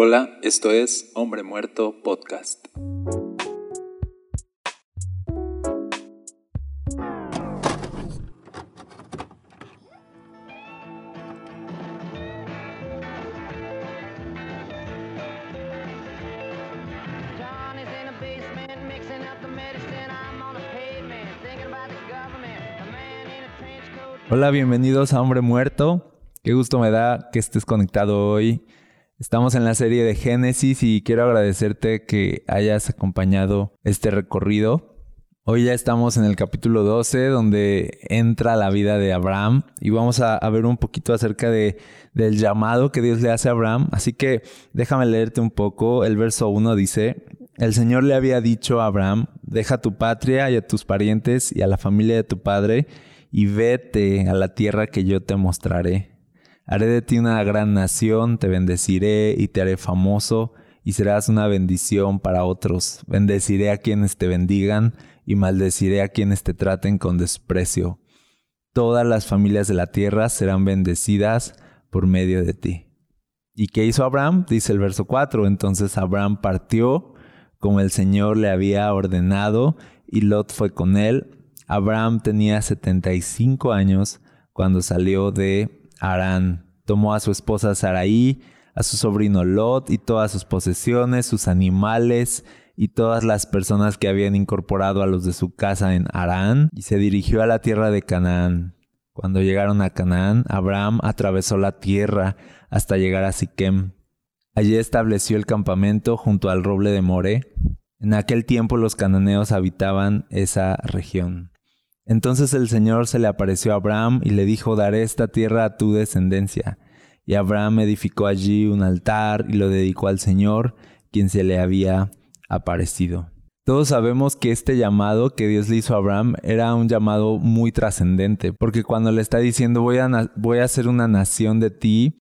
Hola, esto es Hombre Muerto Podcast. Hola, bienvenidos a Hombre Muerto. Qué gusto me da que estés conectado hoy. Estamos en la serie de Génesis y quiero agradecerte que hayas acompañado este recorrido. Hoy ya estamos en el capítulo 12 donde entra la vida de Abraham y vamos a, ver un poquito acerca de, del llamado que Dios le hace a Abraham. Así que déjame leerte un poco. El verso 1 dice, el Señor le había dicho a Abraham, deja tu patria y a tus parientes y a la familia de tu padre y vete a la tierra que yo te mostraré. Haré de ti una gran nación, te bendeciré y te haré famoso y serás una bendición para otros. Bendeciré a quienes te bendigan y maldeciré a quienes te traten con desprecio. Todas las familias de la tierra serán bendecidas por medio de ti. ¿Y qué hizo Abraham? Dice el verso 4. Entonces Abraham partió como el Señor le había ordenado y Lot fue con él. Abraham tenía 75 años cuando salió de Arán. Tomó a su esposa Saraí, a su sobrino Lot y todas sus posesiones, sus animales y todas las personas que habían incorporado a los de su casa en Arán y se dirigió a la tierra de Canaán. Cuando llegaron a Canaán, Abraham atravesó la tierra hasta llegar a Siquem. Allí estableció el campamento junto al roble de More. En aquel tiempo los cananeos habitaban esa región. Entonces el Señor se le apareció a Abraham y le dijo, daré esta tierra a tu descendencia. Y Abraham edificó allí un altar y lo dedicó al Señor, quien se le había aparecido. Todos sabemos que este llamado que Dios le hizo a Abraham era un llamado muy trascendente, porque cuando le está diciendo voy a, voy hacer una nación de ti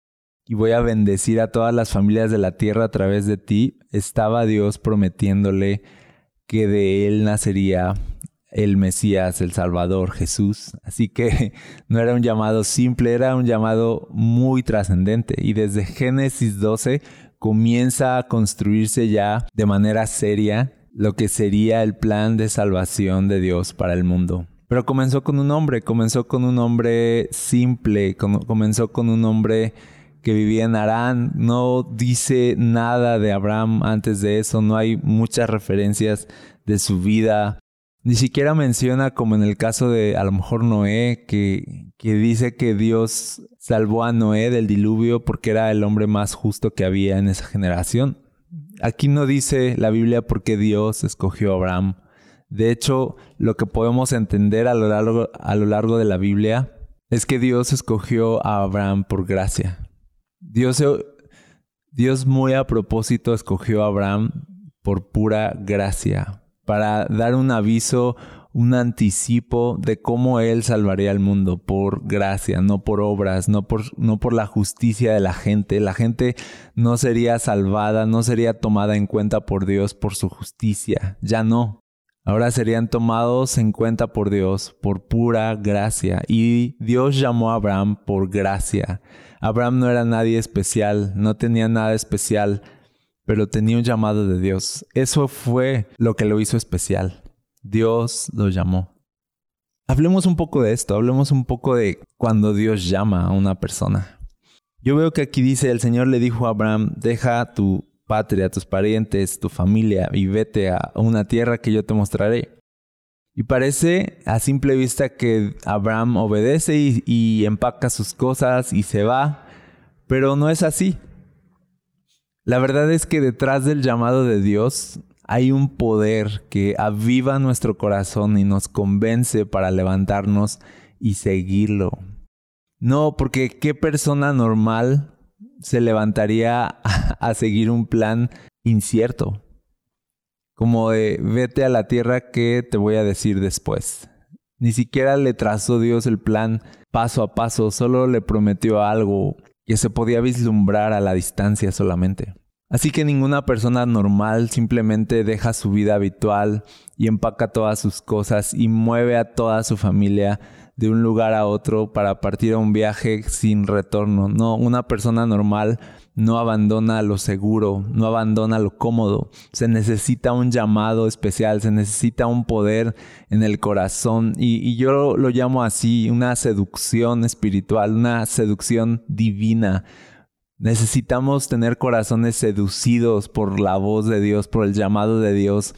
y voy a bendecir a todas las familias de la tierra a través de ti, estaba Dios prometiéndole que de él nacería el Mesías, el Salvador, Jesús. Así que no era un llamado simple, era un llamado muy trascendente. Y desde Génesis 12 comienza a construirse ya de manera seria lo que sería el plan de salvación de Dios para el mundo. Pero comenzó con un hombre, comenzó con un hombre simple, com- comenzó con un hombre que vivía en Arán. No dice nada de Abraham antes de eso, no hay muchas referencias de su vida. Ni siquiera menciona, como en el caso de a lo mejor Noé, que, que dice que Dios salvó a Noé del diluvio porque era el hombre más justo que había en esa generación. Aquí no dice la Biblia por qué Dios escogió a Abraham. De hecho, lo que podemos entender a lo largo, a lo largo de la Biblia es que Dios escogió a Abraham por gracia. Dios, Dios muy a propósito escogió a Abraham por pura gracia, para dar un aviso, un anticipo de cómo Él salvaría al mundo por gracia, no por obras, no por, no por la justicia de la gente. La gente no sería salvada, no sería tomada en cuenta por Dios por su justicia, ya no. Ahora serían tomados en cuenta por Dios por pura gracia. Y Dios llamó a Abraham por gracia. Abraham no era nadie especial, no tenía nada especial, pero tenía un llamado de Dios. Eso fue lo que lo hizo especial. Dios lo llamó. Hablemos un poco de esto, hablemos un poco de cuando Dios llama a una persona. Yo veo que aquí dice, el Señor le dijo a Abraham, deja tu patria, tus parientes, tu familia y vete a una tierra que yo te mostraré. Y parece a simple vista que Abraham obedece y, y empaca sus cosas y se va, pero no es así. La verdad es que detrás del llamado de Dios hay un poder que aviva nuestro corazón y nos convence para levantarnos y seguirlo. No, porque qué persona normal se levantaría a, seguir un plan incierto. Como de vete a la tierra que te voy a decir después. Ni siquiera le trazó Dios el plan paso a paso, solo le prometió algo que se podía vislumbrar a la distancia solamente. Así que ninguna persona normal simplemente deja su vida habitual y empaca todas sus cosas y mueve a toda su familia de un lugar a otro para partir a un viaje sin retorno. No, una persona normal no abandona lo seguro, no abandona lo cómodo. Se necesita un llamado especial, se necesita un poder en el corazón y, yo lo llamo así, una seducción espiritual, una seducción divina. Necesitamos tener corazones seducidos por la voz de Dios, por el llamado de Dios.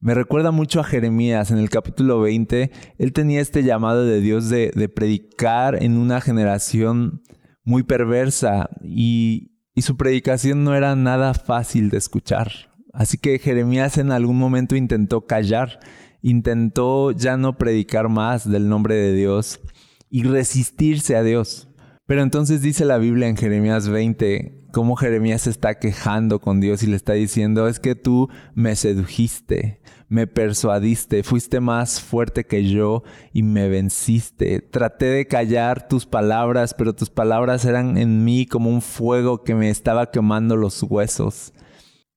Me recuerda mucho a Jeremías en el capítulo 20. Él tenía este llamado de Dios de, predicar en una generación muy perversa y su predicación no era nada fácil de escuchar. Así que Jeremías en algún momento intentó callar, intentó ya no predicar más del nombre de Dios y resistirse a Dios. Pero entonces dice la Biblia en Jeremías 20 cómo Jeremías está quejando con Dios y le está diciendo, es que tú me sedujiste, me persuadiste, fuiste más fuerte que yo y me venciste. Traté de callar tus palabras, pero tus palabras eran en mí como un fuego que me estaba quemando los huesos.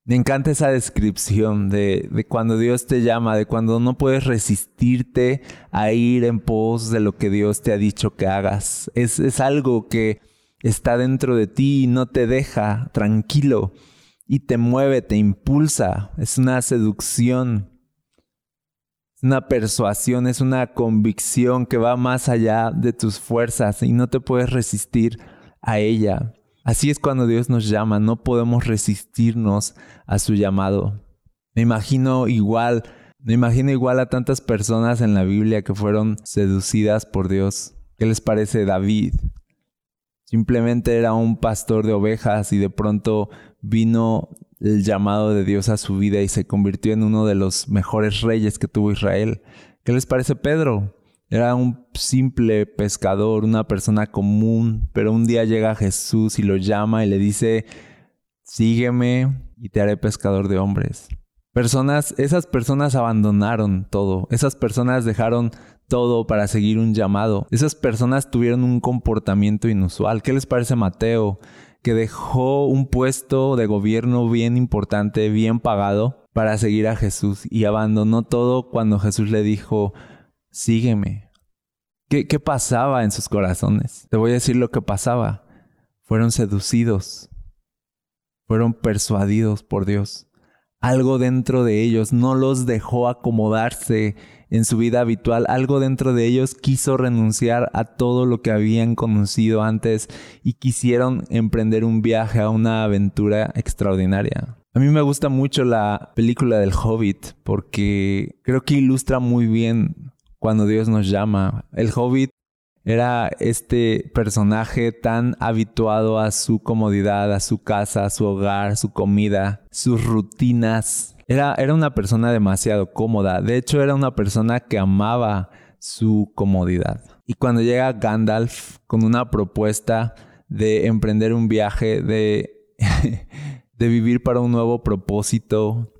Me encanta esa descripción de, cuando Dios te llama, de cuando no puedes resistirte a ir en pos de lo que Dios te ha dicho que hagas. Es, es algo que está dentro de ti y no te deja tranquilo y te mueve, te impulsa. Es una seducción una persuasión, es una convicción que va más allá de tus fuerzas y no te puedes resistir a ella. Así es cuando Dios nos llama, no podemos resistirnos a su llamado. Me imagino igual, me imagino igual a tantas personas en la Biblia que fueron seducidas por Dios. ¿Qué les parece David? Simplemente era un pastor de ovejas y de pronto vino el llamado de Dios a su vida y se convirtió en uno de los mejores reyes que tuvo Israel. ¿Qué les parece Pedro? Era un simple pescador, una persona común, pero un día llega Jesús y lo llama y le dice, sígueme y te haré pescador de hombres. Personas, esas personas abandonaron todo, esas personas dejaron todo para seguir un llamado, esas personas tuvieron un comportamiento inusual. ¿Qué les parece Mateo? que dejó un puesto de gobierno bien importante, bien pagado, para seguir a Jesús y abandonó todo cuando Jesús le dijo, sígueme. ¿Qué, ¿Qué, pasaba en sus corazones? Te voy a decir lo que pasaba. Fueron seducidos, fueron persuadidos por Dios. Algo dentro de ellos no los dejó acomodarse en su vida habitual, algo dentro de ellos quiso renunciar a todo lo que habían conocido antes y quisieron emprender un viaje a una aventura extraordinaria. A mí me gusta mucho la película del Hobbit porque creo que ilustra muy bien cuando Dios nos llama. El Hobbit era este personaje tan habituado a su comodidad, a su casa, a su hogar, su comida, sus rutinas, era, era una persona demasiado cómoda. De hecho, era una persona que amaba su comodidad. Y cuando llega Gandalf con una propuesta de emprender un viaje, de, de vivir para un nuevo propósito,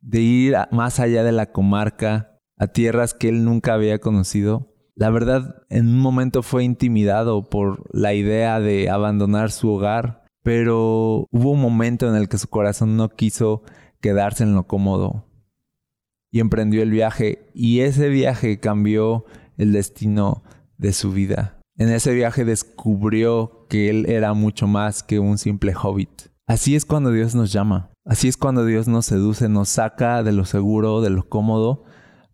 de ir más allá de la comarca, a tierras que él nunca había conocido, la verdad en un momento fue intimidado por la idea de abandonar su hogar, pero hubo un momento en el que su corazón no quiso quedarse en lo cómodo. Y emprendió el viaje y ese viaje cambió el destino de su vida. En ese viaje descubrió que él era mucho más que un simple hobbit. Así es cuando Dios nos llama. Así es cuando Dios nos seduce, nos saca de lo seguro, de lo cómodo,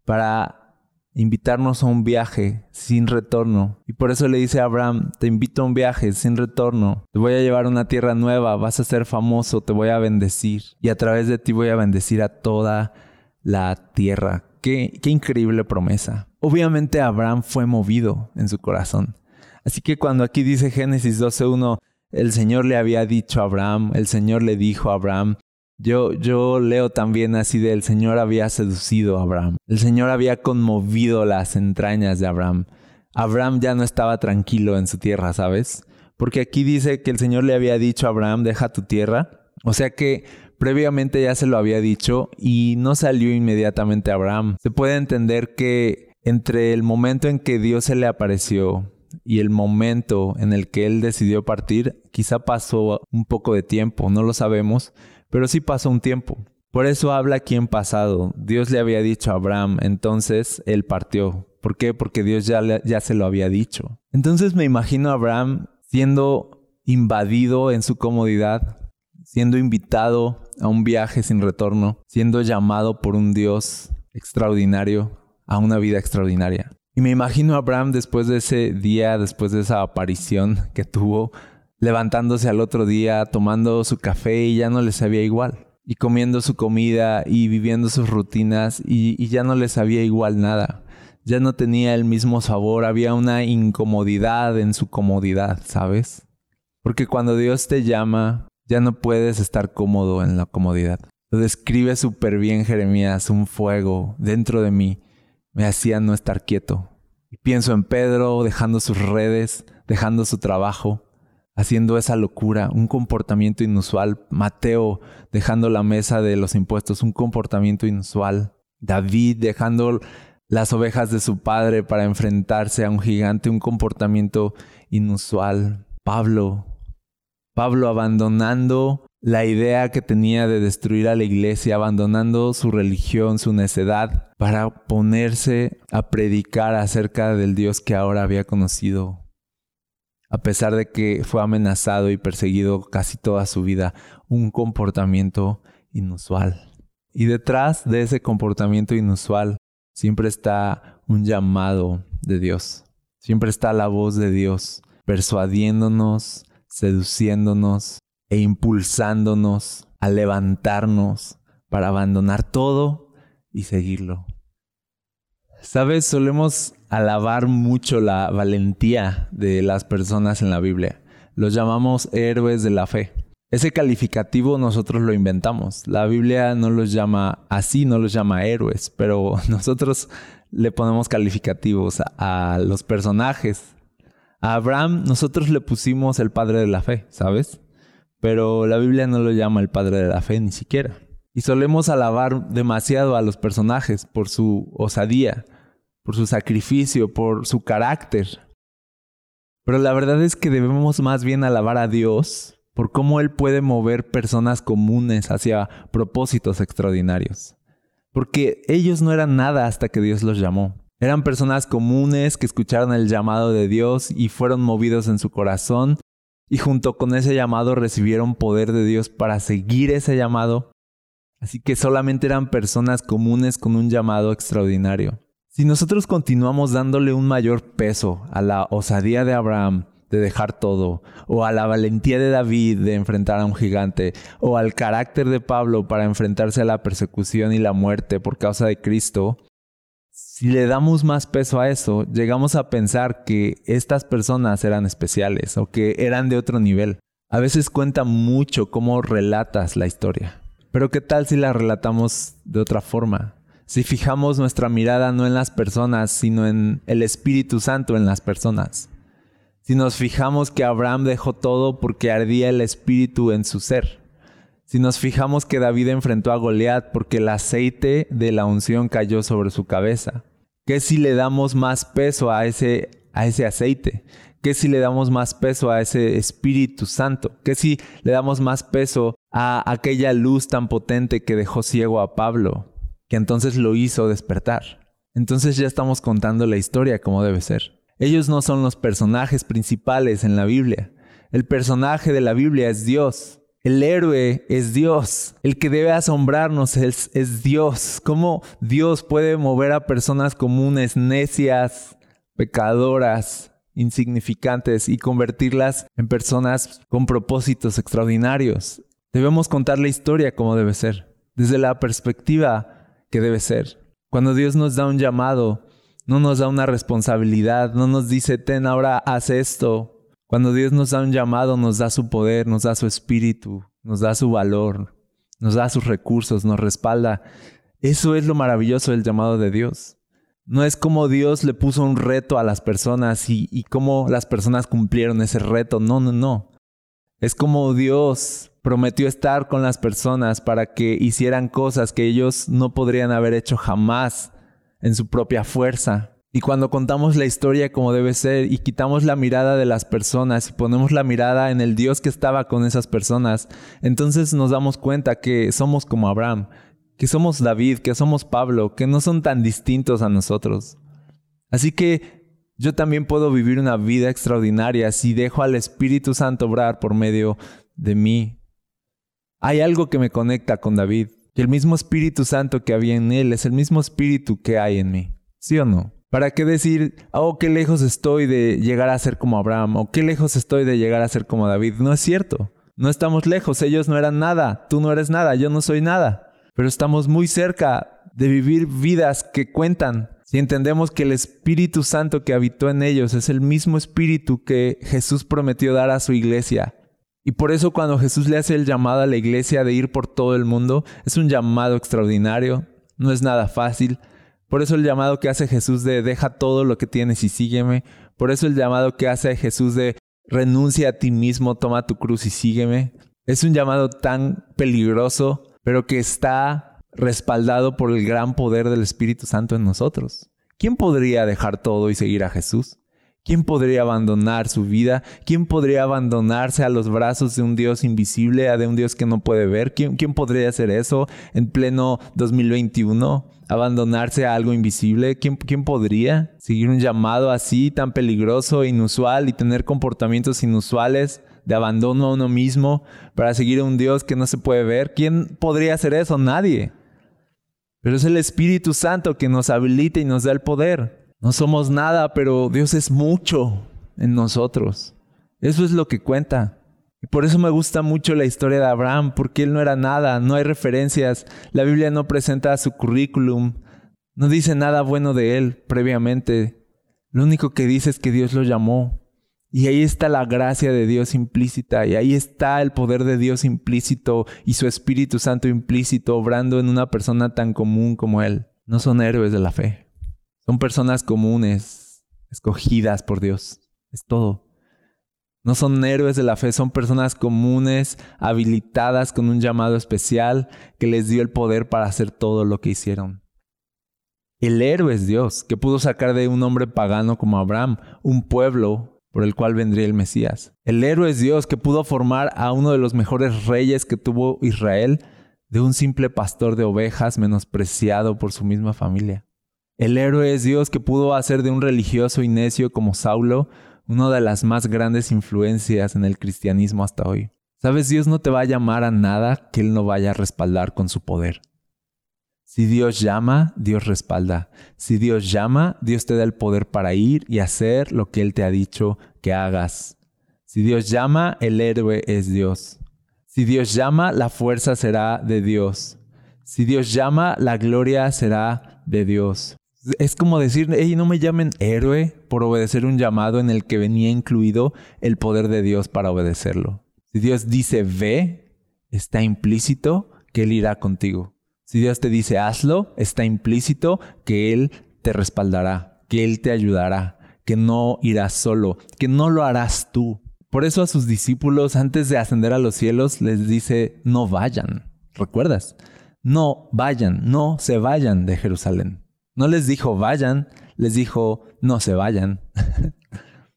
para invitarnos a un viaje sin retorno. Y por eso le dice a Abraham, te invito a un viaje sin retorno. Te voy a llevar a una tierra nueva, vas a ser famoso, te voy a bendecir. Y a través de ti voy a bendecir a toda la tierra. Qué, qué increíble promesa. Obviamente Abraham fue movido en su corazón. Así que cuando aquí dice Génesis 12.1, el Señor le había dicho a Abraham, el Señor le dijo a Abraham, yo, yo leo también así de el Señor había seducido a Abraham. El Señor había conmovido las entrañas de Abraham. Abraham ya no estaba tranquilo en su tierra, ¿sabes? Porque aquí dice que el Señor le había dicho a Abraham, deja tu tierra. O sea que previamente ya se lo había dicho y no salió inmediatamente Abraham. Se puede entender que entre el momento en que Dios se le apareció y el momento en el que él decidió partir, quizá pasó un poco de tiempo, no lo sabemos, pero sí pasó un tiempo. Por eso habla aquí en pasado. Dios le había dicho a Abraham, entonces él partió, ¿Por qué? Porque Dios ya, ya se lo había dicho. Entonces me imagino a Abraham siendo invadido en su comodidad, siendo invitado a un viaje sin retorno, siendo llamado por un Dios extraordinario a una vida extraordinaria. Y me imagino a Abraham después de ese día, después de esa aparición que tuvo, levantándose al otro día, tomando su café y ya no le sabía igual. Y comiendo su comida y viviendo sus rutinas y, ya no le sabía igual nada. Ya no tenía el mismo sabor, había una incomodidad en su comodidad, ¿sabes? Porque cuando Dios te llama, ya no puedes estar cómodo en la comodidad. Lo describe súper bien Jeremías, un fuego dentro de mí me hacía no estar quieto. Y pienso en Pedro dejando sus redes, dejando su trabajo, haciendo esa locura, un comportamiento inusual. Mateo dejando la mesa de los impuestos, un comportamiento inusual. David dejando las ovejas de su padre para enfrentarse a un gigante, un comportamiento inusual. Pablo, Pablo abandonando la idea que tenía de destruir a la iglesia, abandonando su religión, su necedad, para ponerse a predicar acerca del Dios que ahora había conocido, a pesar de que fue amenazado y perseguido casi toda su vida, un comportamiento inusual. Y detrás de ese comportamiento inusual siempre está un llamado de Dios, siempre está la voz de Dios persuadiéndonos, seduciéndonos e impulsándonos a levantarnos para abandonar todo y seguirlo. Sabes, solemos alabar mucho la valentía de las personas en la Biblia. Los llamamos héroes de la fe. Ese calificativo nosotros lo inventamos. La Biblia no los llama así, no los llama héroes, pero nosotros le ponemos calificativos a, los personajes. A Abraham nosotros le pusimos el padre de la fe, ¿sabes? Pero la Biblia no lo llama el padre de la fe ni siquiera. Y solemos alabar demasiado a los personajes por su osadía, por su sacrificio, por su carácter. Pero la verdad es que debemos más bien alabar a Dios por cómo Él puede mover personas comunes hacia propósitos extraordinarios. Porque ellos no eran nada hasta que Dios los llamó. Eran personas comunes que escucharon el llamado de Dios y fueron movidos en su corazón y junto con ese llamado recibieron poder de Dios para seguir ese llamado. Así que solamente eran personas comunes con un llamado extraordinario. Si nosotros continuamos dándole un mayor peso a la osadía de Abraham de dejar todo, o a la valentía de David de enfrentar a un gigante, o al carácter de Pablo para enfrentarse a la persecución y la muerte por causa de Cristo, si le damos más peso a eso, llegamos a pensar que estas personas eran especiales o que eran de otro nivel. A veces cuenta mucho cómo relatas la historia. Pero ¿qué tal si la relatamos de otra forma? Si fijamos nuestra mirada no en las personas, sino en el Espíritu Santo en las personas. Si nos fijamos que Abraham dejó todo porque ardía el Espíritu en su ser. Si nos fijamos que David enfrentó a Goliat porque el aceite de la unción cayó sobre su cabeza. ¿Qué si le damos más peso a ese, a ese aceite? ¿Qué si le damos más peso a ese Espíritu Santo? ¿Qué si le damos más peso a aquella luz tan potente que dejó ciego a Pablo, que entonces lo hizo despertar? Entonces ya estamos contando la historia como debe ser. Ellos no son los personajes principales en la Biblia. El personaje de la Biblia es Dios. El héroe es Dios. El que debe asombrarnos es, Dios. ¿Cómo Dios puede mover a personas comunes, necias, pecadoras, insignificantes y convertirlas en personas con propósitos extraordinarios? Debemos contar la historia como debe ser, desde la perspectiva que debe ser. Cuando Dios nos da un llamado, no nos da una responsabilidad, no nos dice, ten ahora, haz esto, cuando Dios nos da un llamado, nos da su poder, nos da su espíritu, nos da su valor, nos da sus recursos, nos respalda. Eso es lo maravilloso del llamado de Dios. No es como Dios le puso un reto a las personas y, cómo las personas cumplieron ese reto. No, no, no. Es como Dios prometió estar con las personas para que hicieran cosas que ellos no podrían haber hecho jamás en su propia fuerza. Y cuando contamos la historia como debe ser y quitamos la mirada de las personas y ponemos la mirada en el Dios que estaba con esas personas, entonces nos damos cuenta que somos como Abraham, que somos David, que somos Pablo, que no son tan distintos a nosotros. Así que yo también puedo vivir una vida extraordinaria si dejo al Espíritu Santo obrar por medio de mí. Hay algo que me conecta con David, que el mismo Espíritu Santo que había en él es el mismo Espíritu que hay en mí. ¿Sí o no? ¿Para qué decir, oh, qué lejos estoy de llegar a ser como Abraham o qué lejos estoy de llegar a ser como David? No es cierto. No estamos lejos, ellos no eran nada, tú no eres nada, yo no soy nada. Pero estamos muy cerca de vivir vidas que cuentan. Si entendemos que el Espíritu Santo que habitó en ellos es el mismo Espíritu que Jesús prometió dar a su iglesia. Y por eso cuando Jesús le hace el llamado a la iglesia de ir por todo el mundo, es un llamado extraordinario, no es nada fácil, por eso el llamado que hace Jesús de deja todo lo que tienes y sígueme. Por eso el llamado que hace Jesús de renuncia a ti mismo, toma tu cruz y sígueme. Es un llamado tan peligroso, pero que está respaldado por el gran poder del Espíritu Santo en nosotros. ¿Quién podría dejar todo y seguir a Jesús? ¿Quién podría abandonar su vida? ¿Quién podría abandonarse a los brazos de un Dios invisible, a de un Dios que no puede ver? ¿Quién, quién podría hacer eso en pleno 2021? abandonarse a algo invisible? ¿Quién, ¿Quién, podría seguir un llamado así tan peligroso, inusual y tener comportamientos inusuales de abandono a uno mismo para seguir a un Dios que no se puede ver? ¿Quién podría hacer eso? Nadie. Pero es el Espíritu Santo que nos habilita y nos da el poder. No somos nada, pero Dios es mucho en nosotros. Eso es lo que cuenta. Y por eso me gusta mucho la historia de Abraham, porque él no era nada, no hay referencias, la Biblia no presenta su currículum, no dice nada bueno de él previamente. Lo único que dice es que Dios lo llamó. Y ahí está la gracia de Dios implícita, y ahí está el poder de Dios implícito y su Espíritu Santo implícito obrando en una persona tan común como él. No son héroes de la fe, son personas comunes, escogidas por Dios. Es todo. No son héroes de la fe, son personas comunes, habilitadas con un llamado especial que les dio el poder para hacer todo lo que hicieron. El héroe es Dios, que pudo sacar de un hombre pagano como Abraham un pueblo por el cual vendría el Mesías. El héroe es Dios, que pudo formar a uno de los mejores reyes que tuvo Israel de un simple pastor de ovejas menospreciado por su misma familia. El héroe es Dios que pudo hacer de un religioso y necio como Saulo una de las más grandes influencias en el cristianismo hasta hoy. Sabes, Dios no te va a llamar a nada que Él no vaya a respaldar con su poder. Si Dios llama, Dios respalda. Si Dios llama, Dios te da el poder para ir y hacer lo que Él te ha dicho que hagas. Si Dios llama, el héroe es Dios. Si Dios llama, la fuerza será de Dios. Si Dios llama, la gloria será de Dios. Es como decir, hey, no me llamen héroe por obedecer un llamado en el que venía incluido el poder de Dios para obedecerlo. Si Dios dice ve, está implícito que Él irá contigo. Si Dios te dice hazlo, está implícito que Él te respaldará, que Él te ayudará, que no irás solo, que no lo harás tú. Por eso a sus discípulos, antes de ascender a los cielos, les dice, no vayan. ¿Recuerdas? No vayan, no se vayan de Jerusalén. No les dijo vayan, les dijo no se vayan.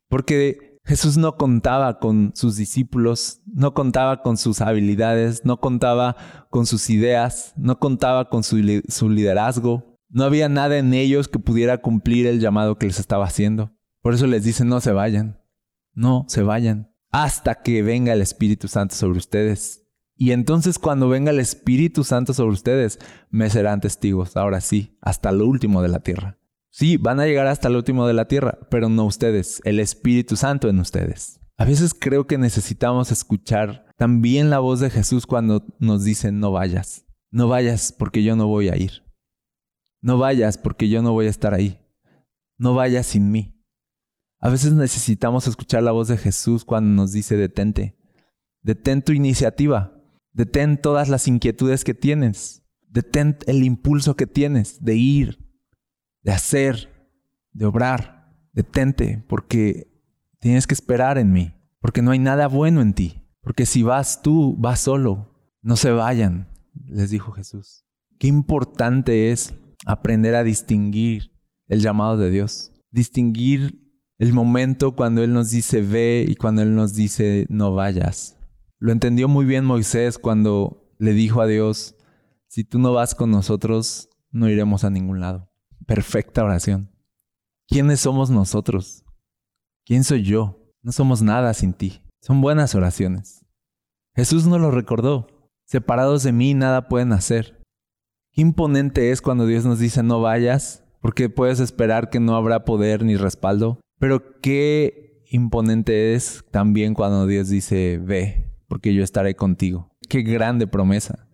Porque Jesús no contaba con sus discípulos, no contaba con sus habilidades, no contaba con sus ideas, no contaba con su, liderazgo. No había nada en ellos que pudiera cumplir el llamado que les estaba haciendo. Por eso les dice no se vayan, no se vayan, hasta que venga el Espíritu Santo sobre ustedes. Y entonces cuando venga el Espíritu Santo sobre ustedes, me serán testigos, ahora sí, hasta lo último de la tierra. Sí, van a llegar hasta lo último de la tierra, pero no ustedes, el Espíritu Santo en ustedes. A veces creo que necesitamos escuchar también la voz de Jesús cuando nos dicen no vayas. No vayas porque yo no voy a ir. No vayas porque yo no voy a estar ahí. No vayas sin mí. A veces necesitamos escuchar la voz de Jesús cuando nos dice detente. Detén tu iniciativa. Detén todas las inquietudes que tienes. Detén el impulso que tienes de ir, de hacer, de obrar. Detente porque tienes que esperar en mí, porque no hay nada bueno en ti. Porque si vas tú, vas solo. No se vayan, les dijo Jesús. Qué importante es aprender a distinguir el llamado de Dios. Distinguir el momento cuando Él nos dice ve y cuando Él nos dice no vayas. Lo entendió muy bien Moisés cuando le dijo a Dios, si tú no vas con nosotros, no iremos a ningún lado. Perfecta oración. ¿Quiénes somos nosotros? ¿Quién soy yo? No somos nada sin ti. Son buenas oraciones. Jesús nos lo recordó. Separados de mí nada pueden hacer. Qué imponente es cuando Dios nos dice no vayas, porque puedes esperar que no habrá poder ni respaldo. Pero qué imponente es también cuando Dios dice ve, porque yo estaré contigo. Qué grande promesa.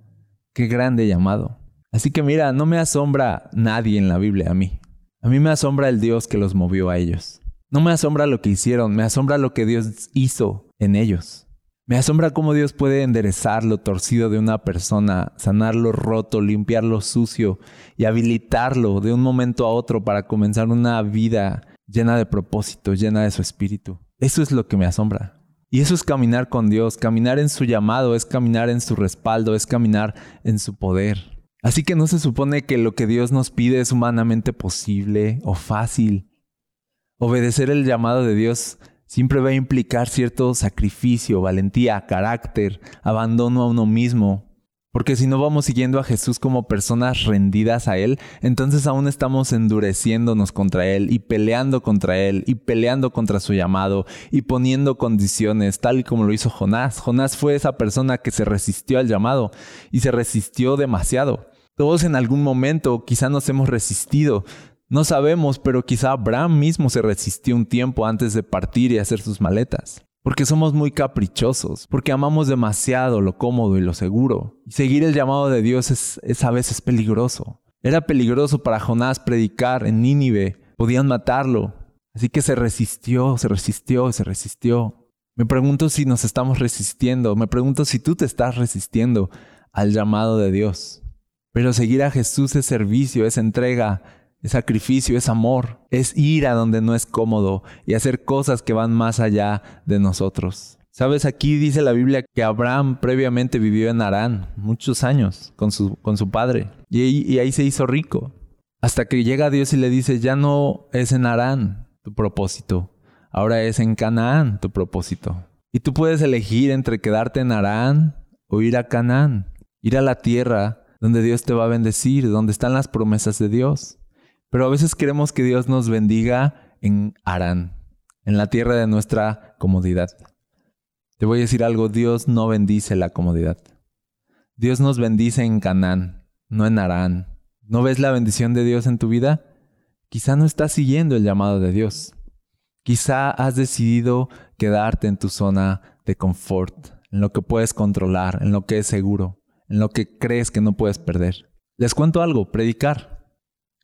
Qué grande llamado. Así que mira, no me asombra nadie en la Biblia a mí. A mí me asombra el Dios que los movió a ellos. No me asombra lo que hicieron, me asombra lo que Dios hizo en ellos. Me asombra cómo Dios puede enderezar lo torcido de una persona, sanar lo roto, limpiar lo sucio y habilitarlo de un momento a otro para comenzar una vida llena de propósito, llena de su espíritu. Eso es lo que me asombra. Y eso es caminar con Dios, caminar en su llamado, es caminar en su respaldo, es caminar en su poder. Así que no se supone que lo que Dios nos pide es humanamente posible o fácil. Obedecer el llamado de Dios siempre va a implicar cierto sacrificio, valentía, carácter, abandono a uno mismo, porque si no vamos siguiendo a Jesús como personas rendidas a Él, entonces aún estamos endureciéndonos contra Él y peleando contra Él y peleando contra su llamado y poniendo condiciones, tal y como lo hizo Jonás. Jonás fue esa persona que se resistió al llamado y se resistió demasiado. Todos en algún momento quizá nos hemos resistido. No sabemos, pero quizá Abraham mismo se resistió un tiempo antes de partir y hacer sus maletas porque somos muy caprichosos, porque amamos demasiado lo cómodo y lo seguro. Y seguir el llamado de Dios es, a veces peligroso. Era peligroso para Jonás predicar en Nínive, podían matarlo. Así que se resistió, se resistió, se resistió. Me pregunto si nos estamos resistiendo, me pregunto si tú te estás resistiendo al llamado de Dios. Pero seguir a Jesús es servicio, es entrega, es sacrificio, es amor, es ir a donde no es cómodo y hacer cosas que van más allá de nosotros. Sabes, aquí dice la Biblia que Abraham previamente vivió en Arán muchos años con su, con su padre y, y ahí se hizo rico. Hasta que llega Dios y le dice, ya no es en Arán tu propósito, ahora es en Canaán tu propósito. Y tú puedes elegir entre quedarte en Arán o ir a Canaán, ir a la tierra donde Dios te va a bendecir, donde están las promesas de Dios. Pero a veces queremos que Dios nos bendiga en Arán, en la tierra de nuestra comodidad. Te voy a decir algo, Dios no bendice la comodidad. Dios nos bendice en Canaán, no en Arán. ¿No ves la bendición de Dios en tu vida? Quizá no estás siguiendo el llamado de Dios. Quizá has decidido quedarte en tu zona de confort, en lo que puedes controlar, en lo que es seguro, en lo que crees que no puedes perder. Les cuento algo, predicar.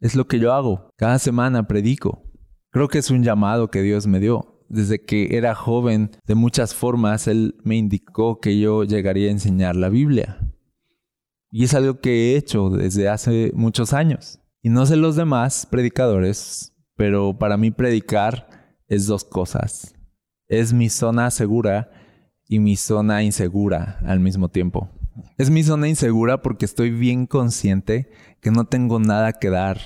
Es lo que yo hago. Cada semana predico. Creo que es un llamado que Dios me dio. Desde que era joven, de muchas formas, Él me indicó que yo llegaría a enseñar la Biblia. Y es algo que he hecho desde hace muchos años. Y no sé los demás predicadores, pero para mí predicar es dos cosas. Es mi zona segura y mi zona insegura al mismo tiempo. Es mi zona insegura porque estoy bien consciente que no tengo nada que dar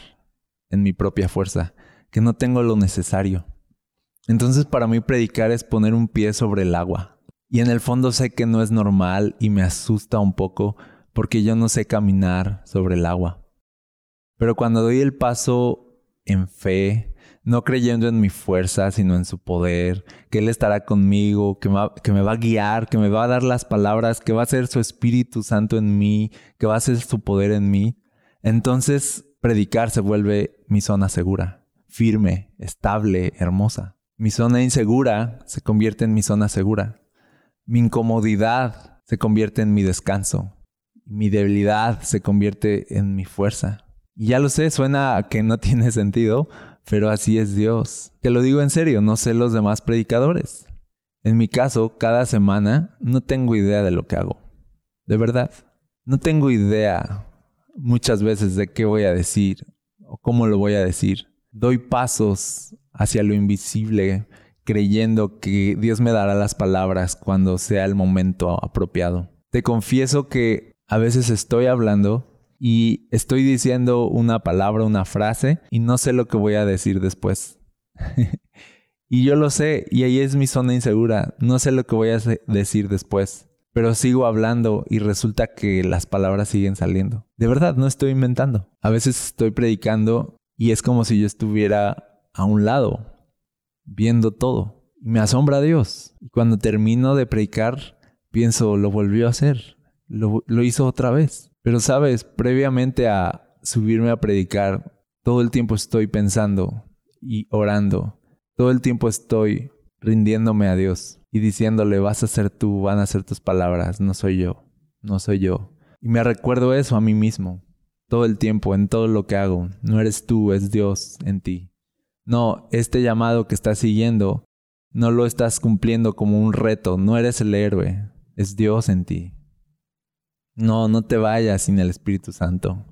en mi propia fuerza, que no tengo lo necesario. Entonces para mí predicar es poner un pie sobre el agua. Y en el fondo sé que no es normal y me asusta un poco porque yo no sé caminar sobre el agua. Pero cuando doy el paso en fe, no creyendo en mi fuerza, sino en su poder, que Él estará conmigo, que me, va, a guiar, que me va a dar las palabras, que va a ser su Espíritu Santo en mí, que va a ser su poder en mí. Entonces predicar se vuelve mi zona segura, firme, estable, hermosa. Mi zona insegura se convierte en mi zona segura. Mi incomodidad se convierte en mi descanso. Mi debilidad se convierte en mi fuerza. Y ya lo sé, suena que no tiene sentido, pero así es Dios. Te lo digo en serio, no sé los demás predicadores. En mi caso, cada semana no tengo idea de lo que hago. De verdad. No tengo idea muchas veces de qué voy a decir o cómo lo voy a decir. Doy pasos hacia lo invisible creyendo que Dios me dará las palabras cuando sea el momento apropiado. Te confieso que a veces estoy hablando y estoy diciendo una palabra, una frase y no sé lo que voy a decir después. y yo lo sé y ahí es mi zona insegura, no sé lo que voy a decir después, pero sigo hablando y resulta que las palabras siguen saliendo. De verdad, no estoy inventando. A veces estoy predicando y es como si yo estuviera a un lado, viendo todo. Me asombra Dios. Y cuando termino de predicar, pienso, lo volvió a hacer. Lo hizo otra vez. Pero sabes, previamente a subirme a predicar, todo el tiempo estoy pensando y orando. Todo el tiempo estoy rindiéndome a Dios y diciéndole, vas a ser tú, van a ser tus palabras, no soy yo, no soy yo. Y me recuerdo eso a mí mismo, todo el tiempo, en todo lo que hago. No eres tú, es Dios en ti. No, este llamado que estás siguiendo, no lo estás cumpliendo como un reto, no eres el héroe, es Dios en ti. No, no te vayas sin el Espíritu Santo.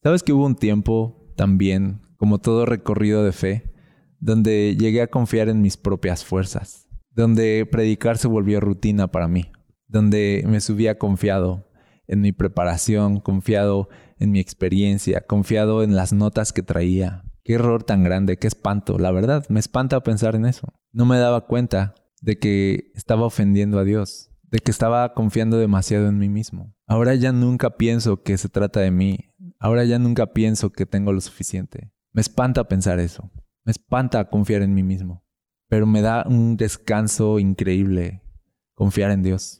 ¿Sabes que hubo un tiempo también, como todo recorrido de fe, donde llegué a confiar en mis propias fuerzas, donde predicar se volvió rutina para mí, donde me subía confiado en mi preparación, confiado en mi experiencia, confiado en las notas que traía. Qué error tan grande, qué espanto, la verdad, me espanta pensar en eso. No me daba cuenta de que estaba ofendiendo a Dios, de que estaba confiando demasiado en mí mismo. Ahora ya nunca pienso que se trata de mí, ahora ya nunca pienso que tengo lo suficiente. Me espanta pensar eso. Me espanta confiar en mí mismo, pero me da un descanso increíble confiar en Dios.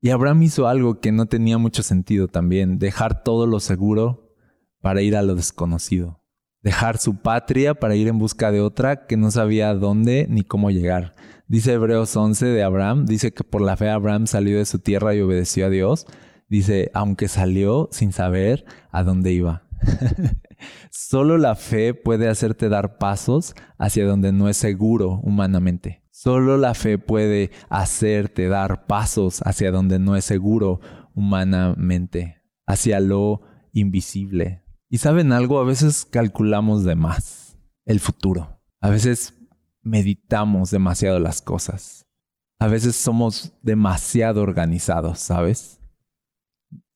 Y Abraham hizo algo que no tenía mucho sentido también, dejar todo lo seguro para ir a lo desconocido, dejar su patria para ir en busca de otra que no sabía dónde ni cómo llegar. Dice Hebreos 11 de Abraham, dice que por la fe Abraham salió de su tierra y obedeció a Dios. Dice, aunque salió sin saber a dónde iba. Solo la fe puede hacerte dar pasos hacia donde no es seguro humanamente. Solo la fe puede hacerte dar pasos hacia donde no es seguro humanamente, hacia lo invisible. Y saben algo, a veces calculamos de más el futuro. A veces meditamos demasiado las cosas. A veces somos demasiado organizados, ¿sabes?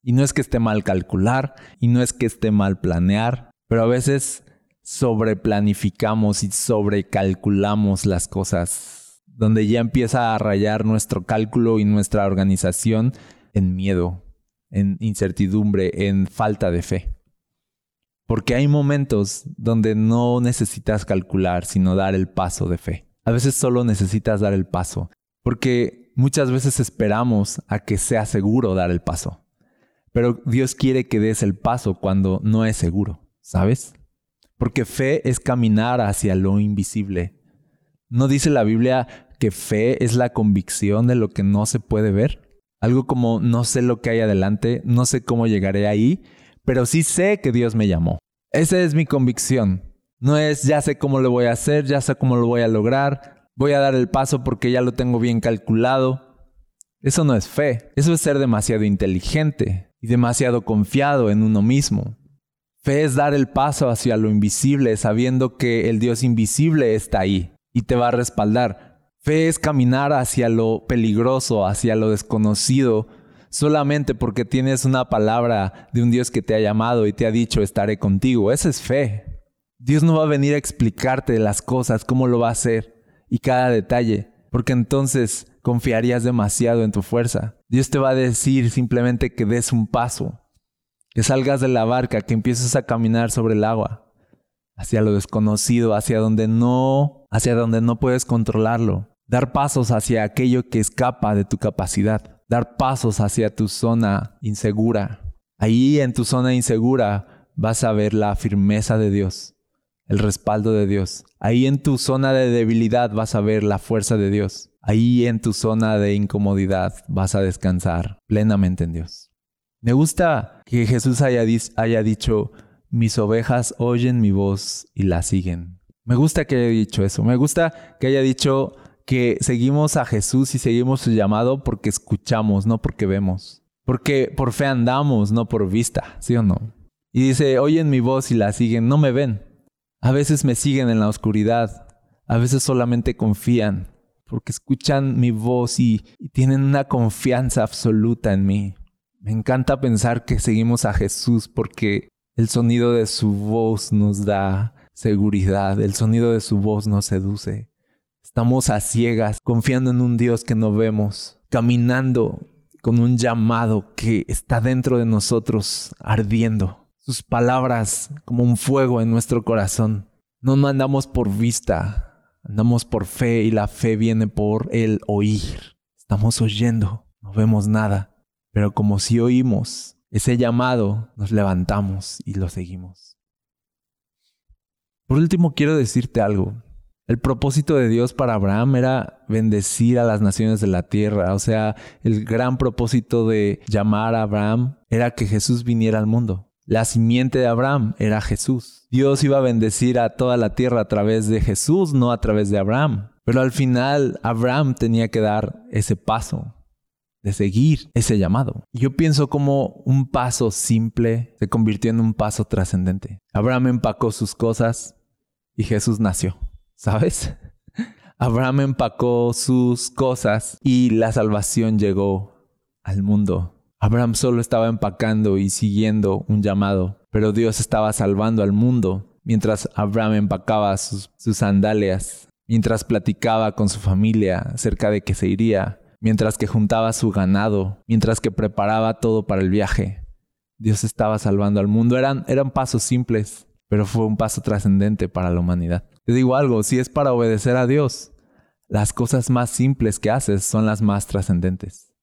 Y no es que esté mal calcular, y no es que esté mal planear, pero a veces sobreplanificamos y sobrecalculamos las cosas, donde ya empieza a rayar nuestro cálculo y nuestra organización en miedo, en incertidumbre, en falta de fe. Porque hay momentos donde no necesitas calcular, sino dar el paso de fe. A veces solo necesitas dar el paso, porque muchas veces esperamos a que sea seguro dar el paso. Pero Dios quiere que des el paso cuando no es seguro, ¿sabes? Porque fe es caminar hacia lo invisible. ¿No dice la Biblia que fe es la convicción de lo que no se puede ver? Algo como no sé lo que hay adelante, no sé cómo llegaré ahí, pero sí sé que Dios me llamó. Esa es mi convicción. No es ya sé cómo lo voy a hacer, ya sé cómo lo voy a lograr, voy a dar el paso porque ya lo tengo bien calculado. Eso no es fe, eso es ser demasiado inteligente y demasiado confiado en uno mismo. Fe es dar el paso hacia lo invisible sabiendo que el Dios invisible está ahí y te va a respaldar. Fe es caminar hacia lo peligroso, hacia lo desconocido, solamente porque tienes una palabra de un Dios que te ha llamado y te ha dicho estaré contigo. Esa es fe. Dios no va a venir a explicarte las cosas, cómo lo va a hacer y cada detalle, porque entonces confiarías demasiado en tu fuerza. Dios te va a decir simplemente que des un paso, que salgas de la barca, que empieces a caminar sobre el agua, hacia lo desconocido, hacia donde no, hacia donde no puedes controlarlo. Dar pasos hacia aquello que escapa de tu capacidad. Dar pasos hacia tu zona insegura. Ahí en tu zona insegura vas a ver la firmeza de Dios, el respaldo de Dios. Ahí en tu zona de debilidad vas a ver la fuerza de Dios. Ahí en tu zona de incomodidad vas a descansar plenamente en Dios. Me gusta que Jesús haya, haya dicho, mis ovejas oyen mi voz y la siguen. Me gusta que haya dicho eso. Me gusta que haya dicho que seguimos a Jesús y seguimos su llamado porque escuchamos, no porque vemos. Porque por fe andamos, no por vista, ¿sí o no? Y dice, oyen mi voz y la siguen, no me ven. A veces me siguen en la oscuridad, a veces solamente confían, porque escuchan mi voz y, tienen una confianza absoluta en mí. Me encanta pensar que seguimos a Jesús porque el sonido de su voz nos da seguridad, el sonido de su voz nos seduce. Estamos a ciegas, confiando en un Dios que no vemos, caminando con un llamado que está dentro de nosotros, ardiendo. sus palabras como un fuego en nuestro corazón. No andamos por vista, andamos por fe y la fe viene por el oír. Estamos oyendo, no vemos nada, pero como si oímos ese llamado, nos levantamos y lo seguimos. Por último, quiero decirte algo. El propósito de Dios para Abraham era bendecir a las naciones de la tierra. O sea, el gran propósito de llamar a Abraham era que Jesús viniera al mundo. La simiente de Abraham era Jesús. Dios iba a bendecir a toda la tierra a través de Jesús, no a través de Abraham. Pero al final Abraham tenía que dar ese paso de seguir ese llamado. Yo pienso como un paso simple se convirtió en un paso trascendente. Abraham empacó sus cosas y Jesús nació. ¿Sabes? Abraham empacó sus cosas y la salvación llegó al mundo. Abraham solo estaba empacando y siguiendo un llamado, pero Dios estaba salvando al mundo mientras Abraham empacaba sus, sandalias, mientras platicaba con su familia acerca de que se iría, mientras que juntaba su ganado, mientras que preparaba todo para el viaje. Dios estaba salvando al mundo. Eran, eran pasos simples, pero fue un paso trascendente para la humanidad. Te digo algo, si es para obedecer a Dios, las cosas más simples que haces son las más trascendentes.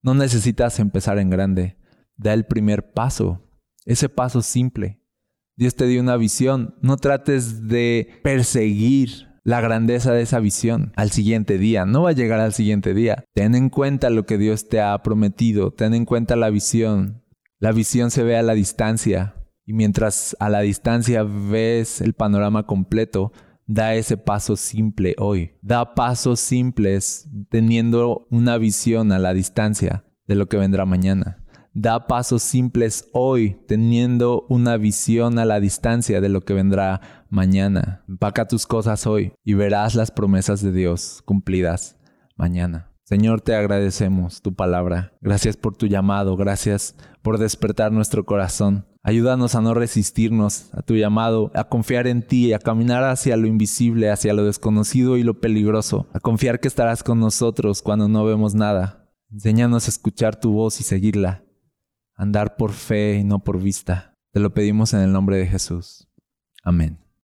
No necesitas empezar en grande, da el primer paso, ese paso simple. Dios te dio una visión, no trates de perseguir la grandeza de esa visión al siguiente día. No va a llegar al siguiente día. Ten en cuenta lo que Dios te ha prometido. Ten en cuenta la visión. La visión se ve a la distancia. Y mientras a la distancia ves el panorama completo, da ese paso simple hoy. Da pasos simples teniendo una visión a la distancia de lo que vendrá mañana. Da pasos simples hoy teniendo una visión a la distancia de lo que vendrá mañana. Empaca tus cosas hoy y verás las promesas de Dios cumplidas mañana. Señor, te agradecemos tu palabra. Gracias por tu llamado. Gracias por despertar nuestro corazón. Ayúdanos a no resistirnos a tu llamado, a confiar en ti, a caminar hacia lo invisible, hacia lo desconocido y lo peligroso, a confiar que estarás con nosotros cuando no vemos nada. Enséñanos a escuchar tu voz y seguirla, andar por fe y no por vista. Te lo pedimos en el nombre de Jesús. Amén.